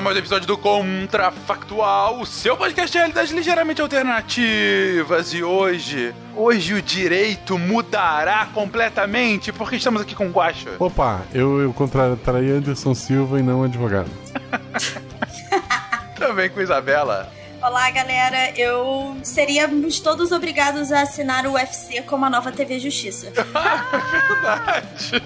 A mais um episódio do Contrafactual, o seu podcast de realidades ligeiramente alternativas. E hoje, hoje o direito mudará completamente, porque estamos aqui com o Guacha. Opa, eu, eu contrataria Anderson Silva e não advogado. Também com Isabela. Olá, galera. Eu seríamos todos obrigados a assinar o UFC como a nova TV Justiça. Verdade.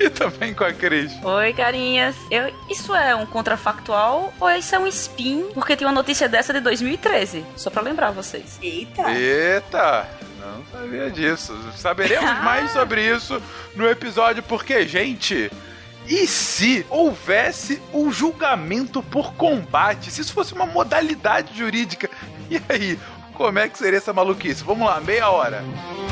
E também com a Cris. Oi, carinhas. Eu, isso é um contrafactual ou isso é um spin? Porque tem uma notícia dessa de 2013. Só pra lembrar vocês. Eita. Eita! Não sabia disso. Saberemos mais sobre isso no episódio, porque, gente. E se houvesse um julgamento por combate? Se isso fosse uma modalidade jurídica? E aí? Como é que seria essa maluquice? Vamos lá, meia hora. I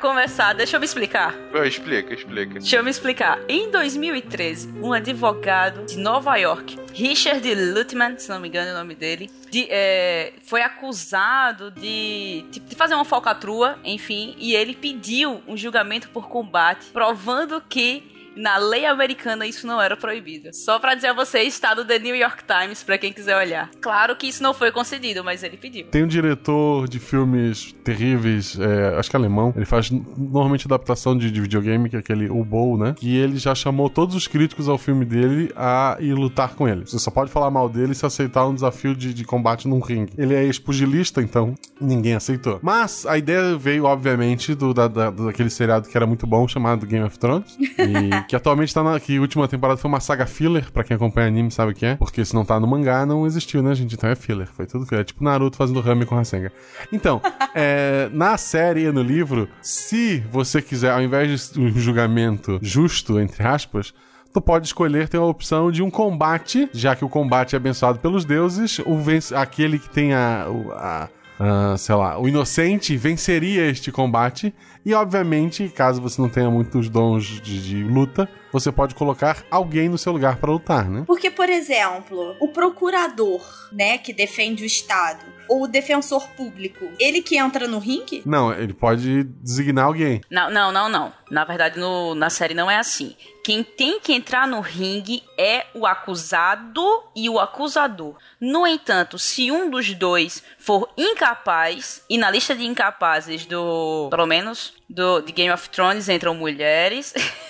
Começar, deixa eu me explicar. Ah, Explica, explica. Deixa eu me explicar. Em 2013, um advogado de Nova York, Richard Lutman, se não me engano é o nome dele, de, é, foi acusado de, tipo, de fazer uma falcatrua, enfim, e ele pediu um julgamento por combate, provando que na lei americana isso não era proibido. Só pra dizer a vocês, está no The New York Times, pra quem quiser olhar. Claro que isso não foi concedido, mas ele pediu. Tem um diretor de filmes terríveis, é, acho que é alemão. Ele faz normalmente adaptação de, de videogame, que é aquele Ubo, né? E ele já chamou todos os críticos ao filme dele a ir lutar com ele. Você só pode falar mal dele se aceitar um desafio de, de combate num ringue. Ele é ex-pugilista, então ninguém aceitou. Mas a ideia veio, obviamente, do, da, da- daquele seriado que era muito bom, chamado Game of Thrones. E que atualmente tá na. Que a última temporada foi uma saga filler, pra quem acompanha anime sabe o que é. Porque se não tá no mangá, não existiu, né, gente? Então é filler. Foi tudo filler. É tipo Naruto fazendo rame com Rasengan. Então, é, na série e no livro, se você quiser, ao invés de um julgamento justo, entre aspas, tu pode escolher ter a opção de um combate, já que o combate é abençoado pelos deuses, o aquele que tem a, a- a, sei lá, o inocente venceria este combate. E, obviamente, caso você não tenha muitos dons de, de luta, você pode colocar alguém no seu lugar para lutar, né? Porque, por exemplo, o procurador, né, que defende o Estado, ou o defensor público, ele que entra no ringue? Não, ele pode designar alguém. Não, não, não, não. Na verdade, no- na série não é assim. Quem tem que entrar no ringue é o acusado e o acusador. No entanto, se um dos dois for incapaz, e na lista de incapazes do. pelo menos do, de Game of Thrones entram mulheres.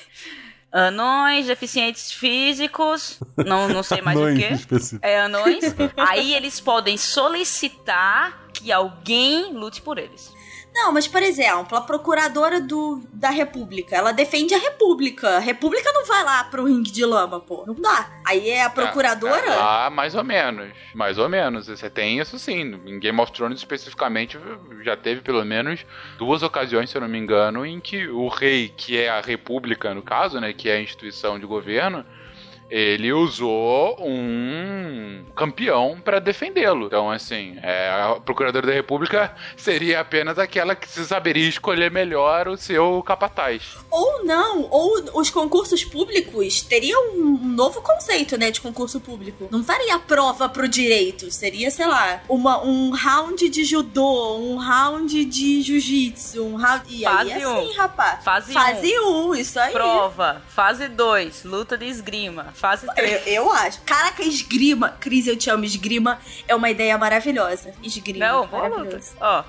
Anões, deficientes físicos, não, não sei mais o que. específico. É, anões. Aí eles podem solicitar que alguém lute por eles. Não, mas por exemplo, a procuradora do, da República, ela defende a República. A República não vai lá pro ringue de lama, pô. Não dá. Aí é a procuradora. Ah, mais ou menos. Mais ou menos. Você tem isso sim. Em Game of Thrones, especificamente, já teve pelo menos duas ocasiões, se eu não me engano, em que o rei, que é a república, no caso, né? Que é a instituição de governo. Ele usou um campeão pra defendê-lo. Então, assim, é, a procuradora da República seria apenas aquela que se saberia escolher melhor o seu capataz. Ou não, ou os concursos públicos teriam um novo conceito, né, de concurso público. Não faria a prova pro direito, seria, sei lá, uma, um round de judô, um round de jiu-jitsu, um round... E Fase aí é um. assim, rapaz. Fase Fase 1, um, isso aí. Prova. Fase 2, luta de esgrima. Fase Eu, 3. eu acho. Caraca, esgrima. Cris, eu te amo. Esgrima é uma ideia maravilhosa. Esgrima. Não, luta. maravilhoso. Ó.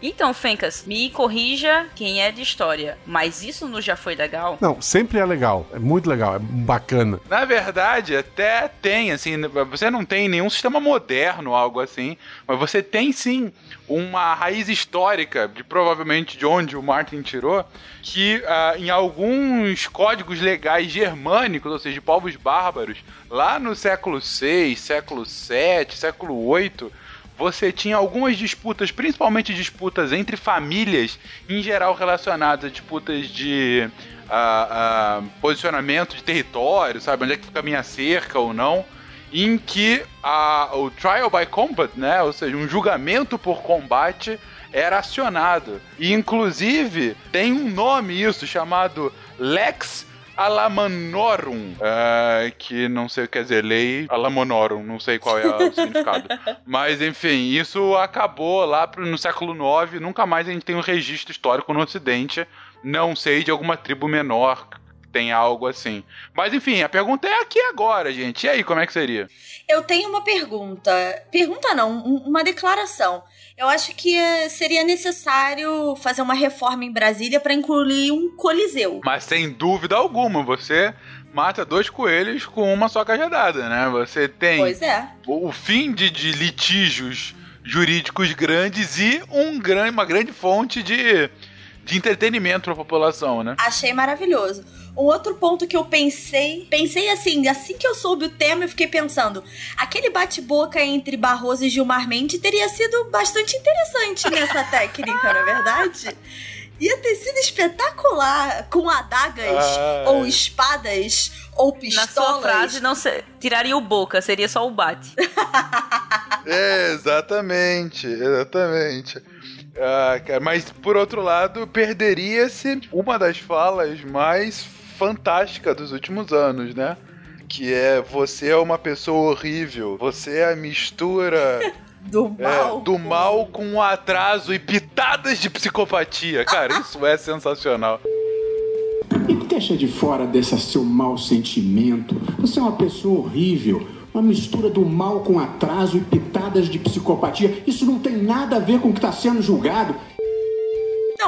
Então, Fencas, me corrija quem é de história, mas isso não já foi legal? Não, sempre é legal. É muito legal, é bacana. Na verdade, até tem, assim, você não tem nenhum sistema moderno, algo assim, mas você tem sim uma raiz histórica, de provavelmente de onde o Martin tirou, que ah, em alguns códigos legais germânicos, ou seja, de povos bárbaros, lá no século VI, século VII, século VIII, você tinha algumas disputas, principalmente disputas entre famílias, em geral relacionadas a disputas de ah, ah, posicionamento de território, sabe? Onde é que fica a minha cerca ou não. Em que a, o trial by combat, né? Ou seja, um julgamento por combate era acionado. E inclusive tem um nome isso chamado Lex Alamanorum, é, que não sei o que quer dizer, lei Alamonorum, não sei qual é o significado. Mas enfim, isso acabou lá no século IX, nunca mais a gente tem um registro histórico no Ocidente, não sei de alguma tribo menor tem algo assim. Mas enfim, a pergunta é aqui agora, gente. E aí, como é que seria? Eu tenho uma pergunta. Pergunta não, um- uma declaração. Eu acho que eh, seria necessário fazer uma reforma em Brasília para incluir um coliseu. Mas sem dúvida alguma, você mata dois coelhos com uma só cajadada, né? Você tem Pois é. o fim de, de litígios jurídicos grandes e um grande, uma grande fonte de, de entretenimento para a população, né? Achei maravilhoso. Um outro ponto que eu pensei, pensei assim, assim que eu soube o tema, eu fiquei pensando, aquele bate-boca entre Barroso e Gilmar Mendes teria sido bastante interessante nessa técnica, não é verdade? Ia ter sido espetacular, com adagas, Ai. ou espadas, ou Na pistolas. sua frase, não se- tiraria o boca, seria só o bate. É, exatamente, exatamente. Ah, cara, mas por outro lado, perderia-se uma das falas mais fantásticas dos últimos anos, né? Que é você é uma pessoa horrível, você é a mistura Do é, mal. do mal com atraso e pitadas de psicopatia. Cara, isso é sensacional. E deixa de fora desse seu mau sentimento. Você é uma pessoa horrível. Uma mistura do mal com atraso e pitadas de psicopatia. Isso não tem nada a ver com o que está sendo julgado.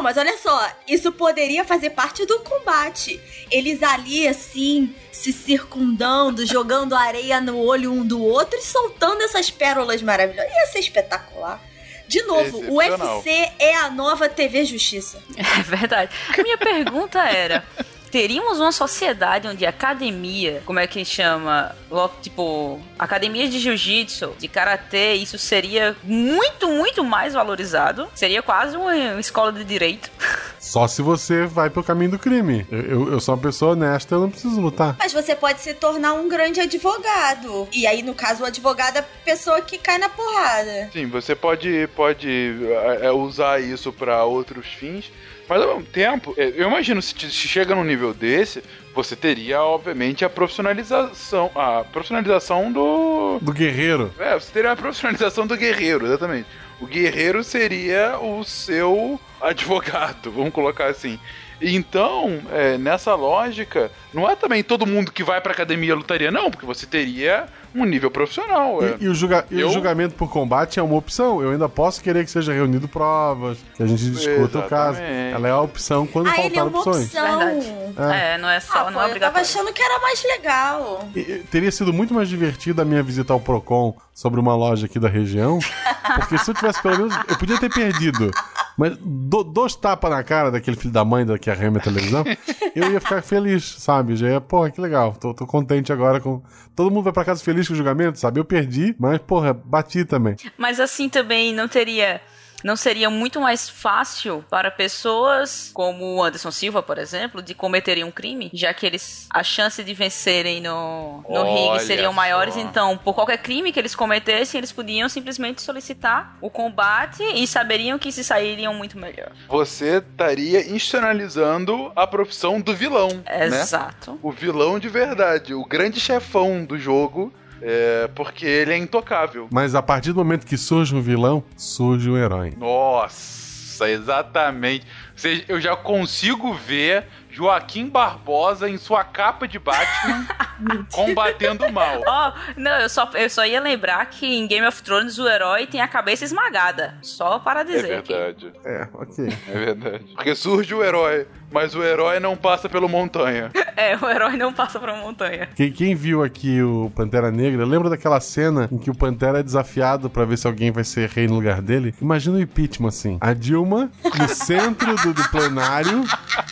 Não, mas olha só, isso poderia fazer parte do combate. Eles ali, assim, se circundando, jogando areia no olho um do outro e soltando essas pérolas maravilhosas. Ia ser espetacular. De novo, o. UFC é a nova TV Justiça. É verdade. A minha pergunta era: teríamos uma sociedade onde a academia, como é que chama? Tipo, academia de jiu-jitsu, de karatê, isso seria muito, muito mais valorizado? Seria quase uma uma escola de direito. Só se você vai pro caminho do crime. Eu, eu- eu sou uma pessoa honesta, eu não preciso lutar. Mas você pode se tornar um grande advogado. E aí, no caso, o advogado é a pessoa que cai na porrada. Sim, você pode, pode é, é, usar isso para outros fins, Mas ao mesmo tempo, é, eu imagino se, se chega num nível desse, você teria, obviamente, a profissionalização. A profissionalização do. Do guerreiro. É, você teria a profissionalização do guerreiro, exatamente. O guerreiro seria o seu advogado, vamos colocar assim. Então, é, nessa lógica, não é também todo mundo que vai pra academia lutaria, não, porque você teria um nível profissional. é. E, e o, julga- e o Eu- julgamento por combate é uma opção. Eu ainda posso querer que seja reunido provas, que a gente discuta o caso. Exatamente. Ela é a opção quando Ah, é faltar uma opções. opção. É. É, não é só, Ah, não pô, é eu tava obrigatório. achando que era mais legal. E- Teria sido muito mais divertida a minha visita ao Procon sobre uma loja aqui da região, porque se eu tivesse pelo menos. Eu podia ter perdido. Mas do- dois tapas na cara daquele filho da mãe da que arrema a televisão, eu ia ficar feliz, sabe? Já ia, porra, que legal. Tô, tô contente agora com. Todo mundo vai pra casa feliz com o julgamento, sabe? Eu perdi, mas, porra, bati também. Mas assim também não teria. Não seria muito mais fácil para pessoas como o Anderson Silva, por exemplo, de cometerem um crime, já que eles a chance de vencerem no, no ringue seriam maiores, só. então por qualquer crime que eles cometessem, eles podiam simplesmente solicitar o combate e saberiam que se sairiam muito melhor. Você estaria institucionalizando a profissão do vilão. né? Exato. O vilão de verdade, o grande chefão do jogo, é, porque ele é intocável. Mas a partir do momento que surge um vilão, surge um herói. Nossa, exatamente. Ou seja, eu já consigo ver Joaquim Barbosa em sua capa de Batman combatendo o mal. Ó, não, eu só, eu só ia lembrar que em Game of Thrones o herói tem a cabeça esmagada. Só para É dizer. aqui. verdade. É, ok. É verdade. Porque surge o herói, mas o herói não passa pelo montanha. É, o herói não passa pra montanha. Quem, quem viu aqui o Pantera Negra, lembra daquela cena em que o Pantera é desafiado pra ver se alguém vai ser rei no lugar dele? Imagina o impeachment assim. A Dilma no centro do, do plenário,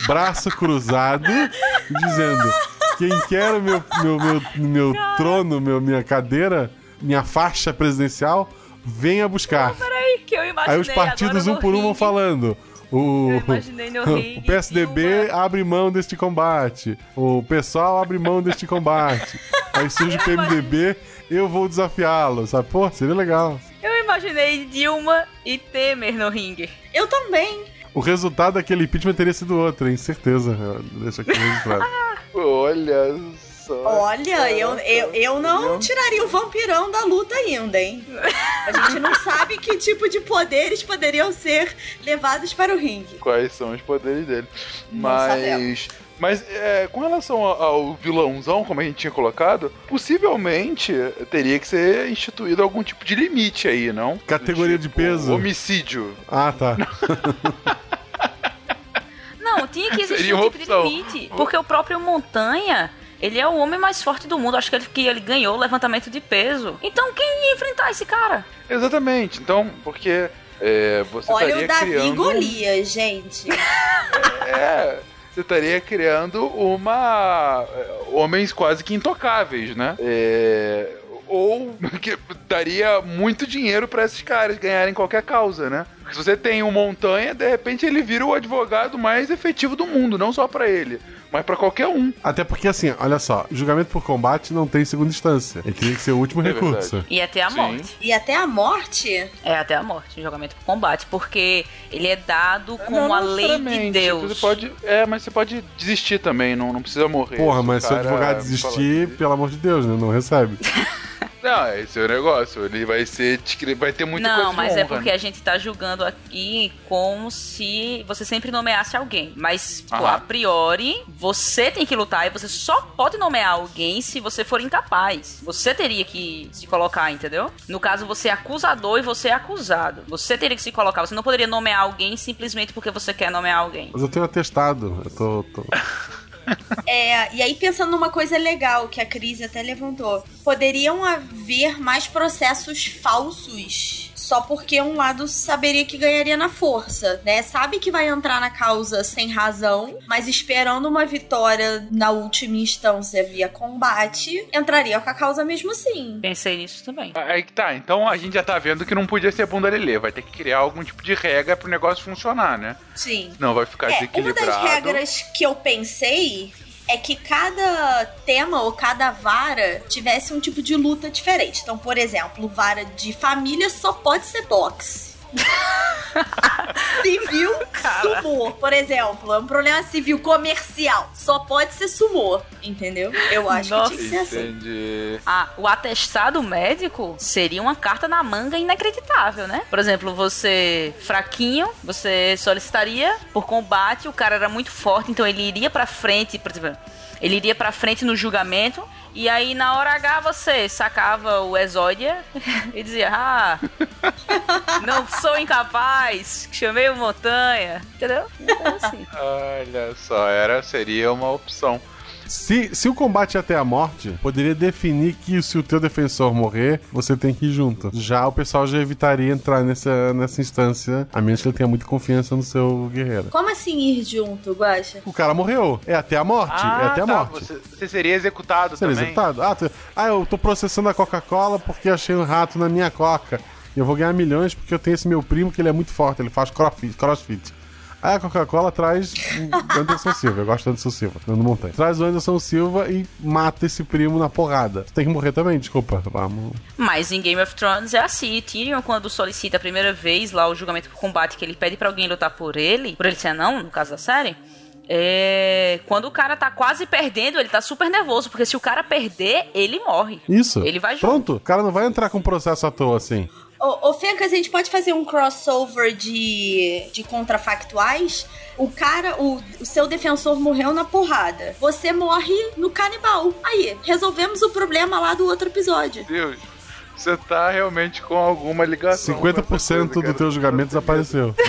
braço cruzado, dizendo: Quem quer o meu, meu, meu, meu trono, meu, minha cadeira, minha faixa presidencial, venha buscar. Peraí, que eu imaginei Aí os partidos um por um vão falando. O, Eu imaginei no o PSDB abre mão deste combate. O pessoal abre mão deste combate. Aí surge o PMDB, eu vou desafiá-lo, sabe? Pô, seria legal. Eu imaginei Dilma e Temer no ringue. Eu também. O resultado daquele impeachment teria sido outro, hein? Certeza. Eu Deixa aqui registrado. Olha só. Olha, eu, eu, eu não tiraria o vampirão da luta ainda, hein? A gente não sabe que tipo de poderes poderiam ser levados para o ringue. Quais são os poderes dele. Não Mas. sabemos. Mas é, com relação ao, vilãozão, como a gente tinha colocado, possivelmente teria que ser instituído algum tipo de limite aí, não? Categoria de peso. Homicídio. Ah, tá. Não, tinha que existir Seria um tipo opção. de limite. Porque o próprio Montanha, ele é o homem mais forte do mundo. Acho que ele, que ele ganhou o levantamento de peso. Então quem ia enfrentar esse cara? Exatamente. Então, porque é, você Olha estaria o Davi criando. Golias, gente. É, você estaria criando uma. é, homens quase que intocáveis, né? É, ou que daria muito dinheiro pra esses caras ganharem qualquer causa, né? Porque se você tem um montanha, de repente ele vira o advogado mais efetivo do mundo, não só pra ele, mas pra qualquer um. Até porque, assim, olha só, julgamento por combate não tem segunda instância. Ele teria que ser o último É recurso. verdade. E até a Sim. morte. E até a morte? É até a morte, julgamento por combate. Porque ele é dado com Não a lei de. Deus. Você pode, é, mas você pode desistir também, não, não precisa morrer. Porra, mas se o advogado desistir, pelo amor de Deus, né? Não recebe. Não, esse é o negócio. Ele vai ser. Vai ter muita coisa Não, mas é honra, porque né? a gente tá julgando aqui como se você sempre nomeasse alguém. Mas, pô, a priori, você tem que lutar e você só pode nomear alguém se você for incapaz. Você teria que se colocar, entendeu? No caso, você é acusador e você é acusado. Você teria que se colocar. Você não poderia nomear alguém simplesmente porque você quer nomear alguém. Mas eu tenho atestado. Eu tô. tô- É, e aí pensando numa coisa legal que a Cris até levantou. Poderiam haver mais processos falsos só porque um lado saberia que ganharia na força, né? Sabe que vai entrar na causa sem razão, mas esperando uma vitória na última instância via combate, entraria com a causa mesmo assim. Pensei nisso também. Aí que tá, então a gente já tá vendo que não podia ser bunda lelê, vai ter que criar algum tipo de regra pro negócio funcionar, né? Sim. Não vai ficar É, uma desequilibrado. das regras que eu pensei é que cada tema ou cada vara tivesse um tipo de luta diferente. Então, por exemplo, vara de família só pode ser boxe. civil sumô, por exemplo. É um problema civil comercial. Só pode ser sumô, entendeu? Eu acho Nossa. que tinha que ser assim. Entendi. Ah, o atestado médico seria uma carta na manga inacreditável, né? Por exemplo, você fraquinho, você solicitaria por combate, o cara era muito forte, então ele iria pra frente, por exemplo, ele iria pra frente no julgamento, e aí na hora H você sacava o exódia e dizia: Ah, não sou incapaz, chamei o montanha, entendeu? Então, assim. Olha só, era, seria uma opção. Se, se o combate é até a morte, poderia definir que se o teu defensor morrer, você tem que ir junto. Já o pessoal já evitaria entrar nessa, nessa instância, a menos que ele tenha muita confiança no seu guerreiro. Como assim ir junto, Guaxa? O cara morreu. É até a morte. é até a tá, morte. Você, você seria executado Seria também. executado? Ah, tu- ah, eu tô processando a Coca-Cola porque achei um rato na minha coca. E eu vou ganhar milhões porque eu tenho esse meu primo que ele é muito forte, ele faz crossfit. crossfit. A Coca-Cola traz o Anderson Silva. Eu gosto do Anderson Silva, Nando Montanha. Traz o Anderson Silva e mata esse primo na porrada. Você tem que morrer também, desculpa. Vamos. Mas em Game of Thrones é assim. Tyrion, quando solicita a primeira vez lá o julgamento por combate, que ele pede pra alguém lutar por ele, por ele ser não, no caso da série. É, quando o cara tá quase perdendo, ele tá super nervoso, porque se o cara perder, ele morre. Isso. Ele vai junto. Pronto. O cara não vai entrar com processo à toa assim. Ô, ô Fencas, a gente pode fazer um crossover de, de contrafactuais? O cara, o, o seu defensor morreu na porrada. Você morre no canibal. Aí, resolvemos o problema lá do outro episódio. Deus, você tá realmente com alguma ligação. com essa 50% coisa, do cara. teu julgamento desapareceu.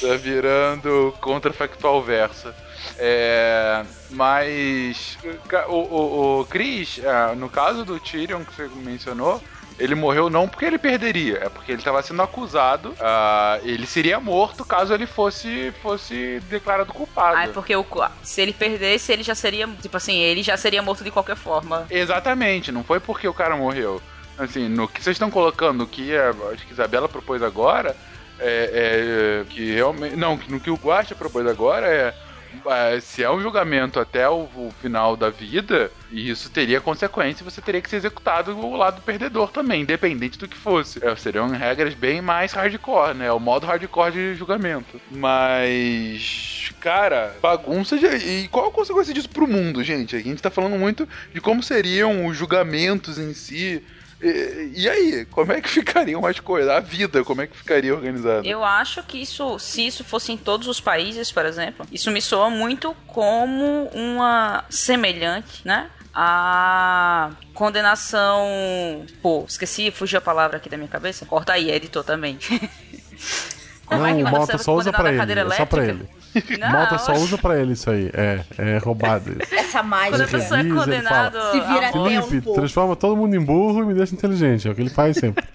Tá virando contrafactual versa. É, mas o, o, o Chris, ah, no caso do Tyrion que você mencionou, ele morreu não porque ele perderia, é porque ele estava sendo acusado. ah, ele seria morto caso ele fosse fosse declarado culpado. Ah, é porque o, se ele perdesse, ele já seria, tipo assim, ele já seria morto de qualquer forma. Exatamente, não foi porque o cara morreu. Assim, no que vocês estão colocando, que a, acho que Isabela propôs agora, é, é, que realmente. Não, no que o Guacha propôs agora é. É, Se é um julgamento até o, o final da vida, isso teria consequência, você teria que ser executado o lado perdedor também, independente do que fosse. É, seriam regras bem mais hardcore, né? O modo hardcore de julgamento. Mas. Cara, bagunça. de- E qual a consequência disso pro mundo, gente? A gente tá falando muito de como seriam os julgamentos em si. E, e aí, como é que ficariam as coisas? A vida, como é que ficaria organizada? Eu acho que isso, se isso fosse em todos os países, por exemplo, isso me soa muito como uma semelhante, né? A condenação. Pô, esqueci, fugiu a palavra aqui da minha cabeça. Corta aí, editor também. Como é que Não, o Malta você só usa pra ele. cadeira É só pra ele. Não, Malta só usa pra ele isso aí. É, é roubado isso. Essa mágica. Quando a pessoa é condenado fala, Se vira Felipe, tempo. transforma todo mundo em burro e me deixa inteligente. É o que ele faz sempre.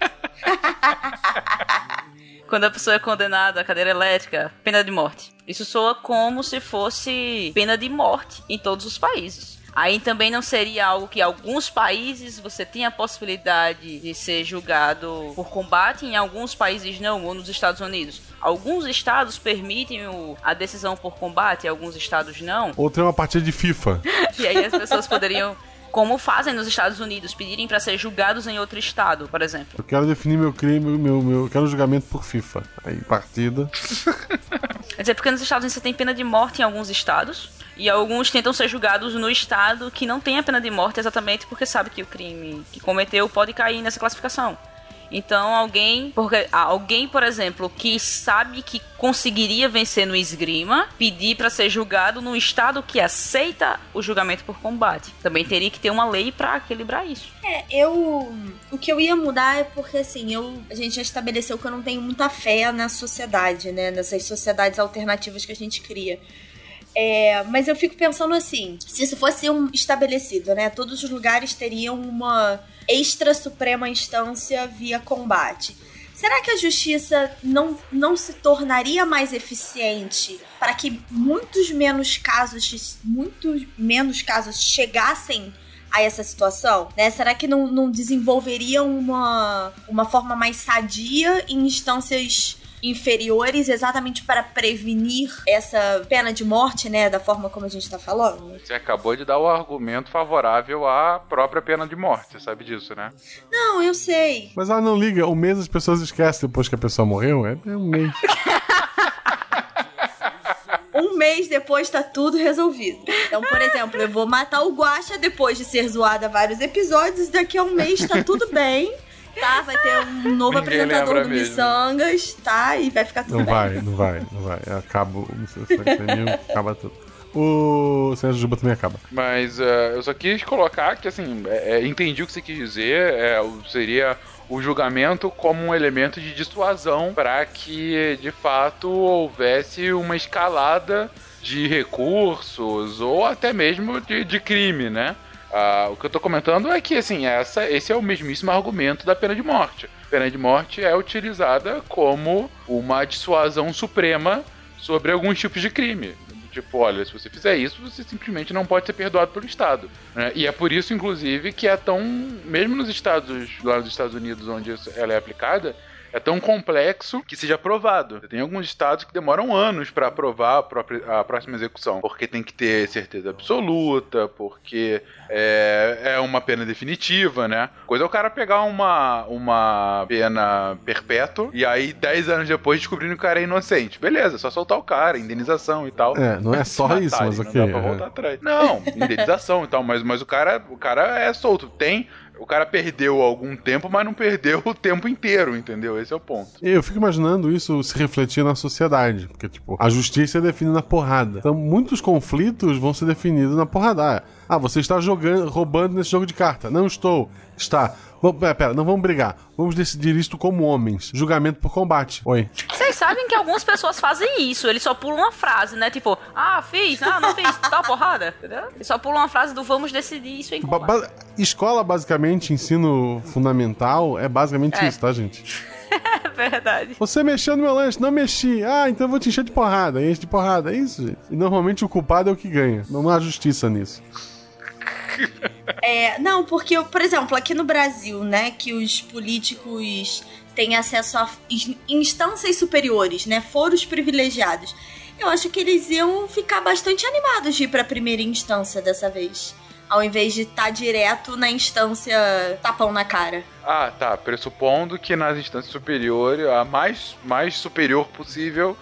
quando a pessoa é condenada à cadeira elétrica, pena de morte. Isso soa como se fosse pena de morte em todos os países. Aí também não seria algo que alguns países você tem a possibilidade de ser julgado por combate, em alguns países não, ou nos Estados Unidos. Alguns estados permitem o- a decisão por combate, alguns estados não. Ou tem uma partida de FIFA. E aí as pessoas poderiam, como fazem nos Estados Unidos, pedirem para ser julgados em outro estado, por exemplo. Eu quero definir meu crime, meu, meu, eu quero julgamento por FIFA. Aí, partida. Quer dizer, porque nos Estados Unidos você tem pena de morte em alguns estados. E alguns tentam ser julgados no estado que não tem a pena de morte exatamente porque sabe que o crime que cometeu pode cair nessa classificação. Então alguém, porque ah, alguém, por exemplo, que sabe que conseguiria vencer no esgrima, pedir para ser julgado num estado que aceita o julgamento por combate. Também teria que ter uma lei para equilibrar isso. É, eu. O que eu ia mudar é porque, assim, eu, a gente já estabeleceu que eu não tenho muita fé na sociedade, né? Nessas sociedades alternativas que a gente cria. É, mas eu fico pensando assim: se isso fosse um estabelecido, né? Todos os lugares teriam uma extra suprema instância via combate. Será que a justiça não, não se tornaria mais eficiente para que muitos menos casos, muitos menos casos chegassem a essa situação? Né? Será que não, não desenvolveria uma, uma forma mais sadia em instâncias inferiores exatamente para prevenir essa pena de morte, né? Da forma como a gente tá falando. Você acabou de dar o argumento favorável à própria pena de morte, você sabe disso, né? Não, eu sei. Mas ela não liga, um mês as pessoas esquecem depois que a pessoa morreu. É, é um mês. Um mês depois tá tudo resolvido. Então, por exemplo, eu vou matar o Guaxa depois de ser zoada vários episódios. Daqui a um mês tá tudo bem. Tá, vai ter um novo Ninguém apresentador do mesmo. Missangas, tá? E vai ficar tudo Não bem. vai, não vai, não vai. Acaba o acaba tudo. O Senhor Juba também acaba. Mas eh, eu só quis colocar que, assim, é, é, entendi o que você quis dizer, é, seria o julgamento como um elemento de dissuasão para que, de fato, houvesse uma escalada de recursos ou até mesmo de, de crime, né? Ah, o que eu tô comentando é que, assim, essa, esse é o mesmíssimo argumento da pena de morte. A pena de morte é utilizada como uma dissuasão suprema sobre alguns tipos de crime. Tipo, olha, se você fizer isso, você simplesmente não pode ser perdoado pelo Estado. né? E é por isso, inclusive, que é tão. Mesmo nos Estados. lá nos Estados Unidos, onde ela é aplicada, é tão complexo que seja aprovado. Tem alguns estados que demoram anos para aprovar a, própria- a próxima execução. Porque tem que ter certeza absoluta, porque é, é uma pena definitiva, né? Coisa é o cara pegar uma, uma pena perpétua e aí 10 anos depois descobrindo que o cara é inocente. Beleza, é só soltar o cara, indenização e tal. É, não é só isso, mas não ok. dá pra é. voltar atrás. Não, indenização e tal, mas, mas o cara o cara é solto. Tem. O cara perdeu algum tempo, mas não perdeu o tempo inteiro, entendeu? Esse é o ponto. Eu fico imaginando isso se refletir na sociedade. Porque, tipo, a justiça é definida na porrada. Então, muitos conflitos vão ser definidos na porrada. Ah, você está jogando, roubando nesse jogo de carta. Não estou. Está. Vamos, pera, não vamos brigar. Vamos decidir isto como homens. Julgamento por combate. Oi. Vocês sabem que algumas pessoas fazem isso, eles só pulam uma frase, né? Tipo, ah, fiz, ah, não fiz, tá porrada, entendeu? Eles só pulam uma frase do vamos decidir isso em Ba- combate. ba- escola, basicamente, ensino fundamental, é basicamente É. isso, tá, gente? É verdade. Você mexeu no meu lanche, não mexi. Ah, então eu vou te encher de porrada. Enche de porrada. É isso, gente. E normalmente o culpado é o que ganha. Não há justiça nisso. É, não, porque, por exemplo, aqui no Brasil, né, que os políticos têm acesso a in- instâncias superiores, né, foros privilegiados. Eu acho que eles iam ficar bastante animados de ir pra primeira instância dessa vez. Ao invés de estar direto na instância tapão na cara. Ah, tá. Pressupondo que nas instâncias superiores, a mais, mais superior possível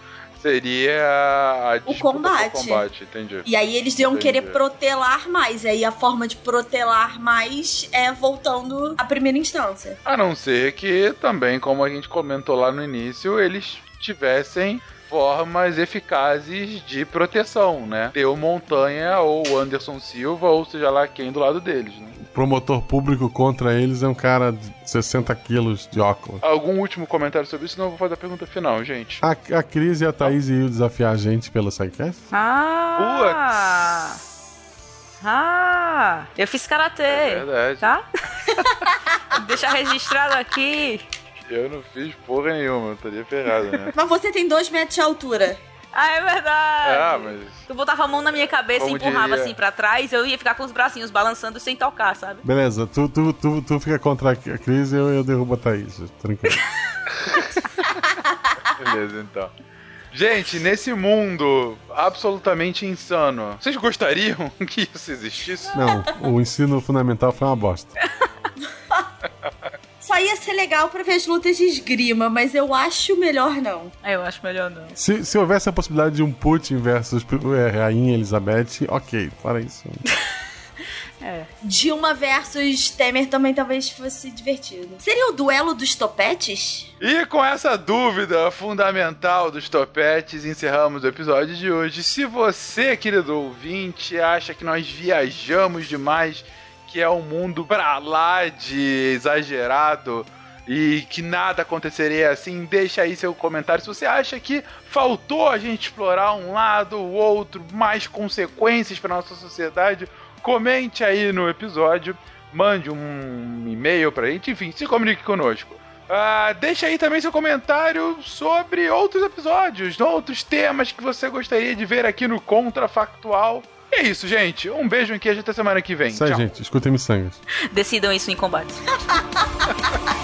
seria a O combate. combate, entendi. E aí eles iam Entendi. querer protelar mais. E aí a forma de protelar mais é voltando à primeira instância. A não ser que também, como a gente comentou lá no início, eles tivessem formas eficazes de proteção, né? Ter o Montanha ou o Anderson Silva, ou seja lá quem do lado deles, né? Promotor público contra eles é um cara de 60 quilos de óculos. Algum último comentário sobre isso? Não, eu vou fazer a pergunta final, gente. A, a Cris e a Thaís iam desafiar a gente pelo SciCast? Ah! Ah! Eu fiz karatê. É verdade. Tá? Deixa registrado aqui. Eu não fiz porra nenhuma, eu estaria ferrado, né? Mas você tem dois metros de altura. Ah, é verdade. Ah, mas Tu botava a mão na minha cabeça Como e empurrava diria- assim pra trás, eu ia ficar com os bracinhos balançando sem tocar, sabe? Beleza, tu, tu, tu, tu fica contra a Cris e eu, eu derrubo a Thaís. Tranquilo. Beleza, então. Gente, nesse mundo absolutamente insano, vocês gostariam que isso existisse? Não, o ensino fundamental foi uma bosta. Só ia ser legal pra ver as lutas de esgrima, mas eu acho melhor não. Eu acho melhor não. Se, se houvesse a possibilidade de um Putin versus é, Rainha Elizabeth, ok, fora isso. É. Dilma versus Temer também talvez fosse divertido. Seria o duelo dos topetes? E com essa dúvida fundamental dos topetes, encerramos o episódio de hoje. Se você, querido ouvinte, acha que nós viajamos demais, que é um mundo pra lá de exagerado e que nada aconteceria assim, deixa aí seu comentário. Se você acha que faltou a gente explorar um lado ou outro, mais consequências para nossa sociedade, comente aí no episódio, mande um e-mail pra gente, enfim, se comunique conosco. Ah, deixa aí também seu comentário sobre outros episódios, outros temas que você gostaria de ver aqui no Contrafactual. E é isso, gente. Um beijo aqui, a gente até semana que vem. Aí, Tchau. gente, escutem miçangas. Decidam isso em combate.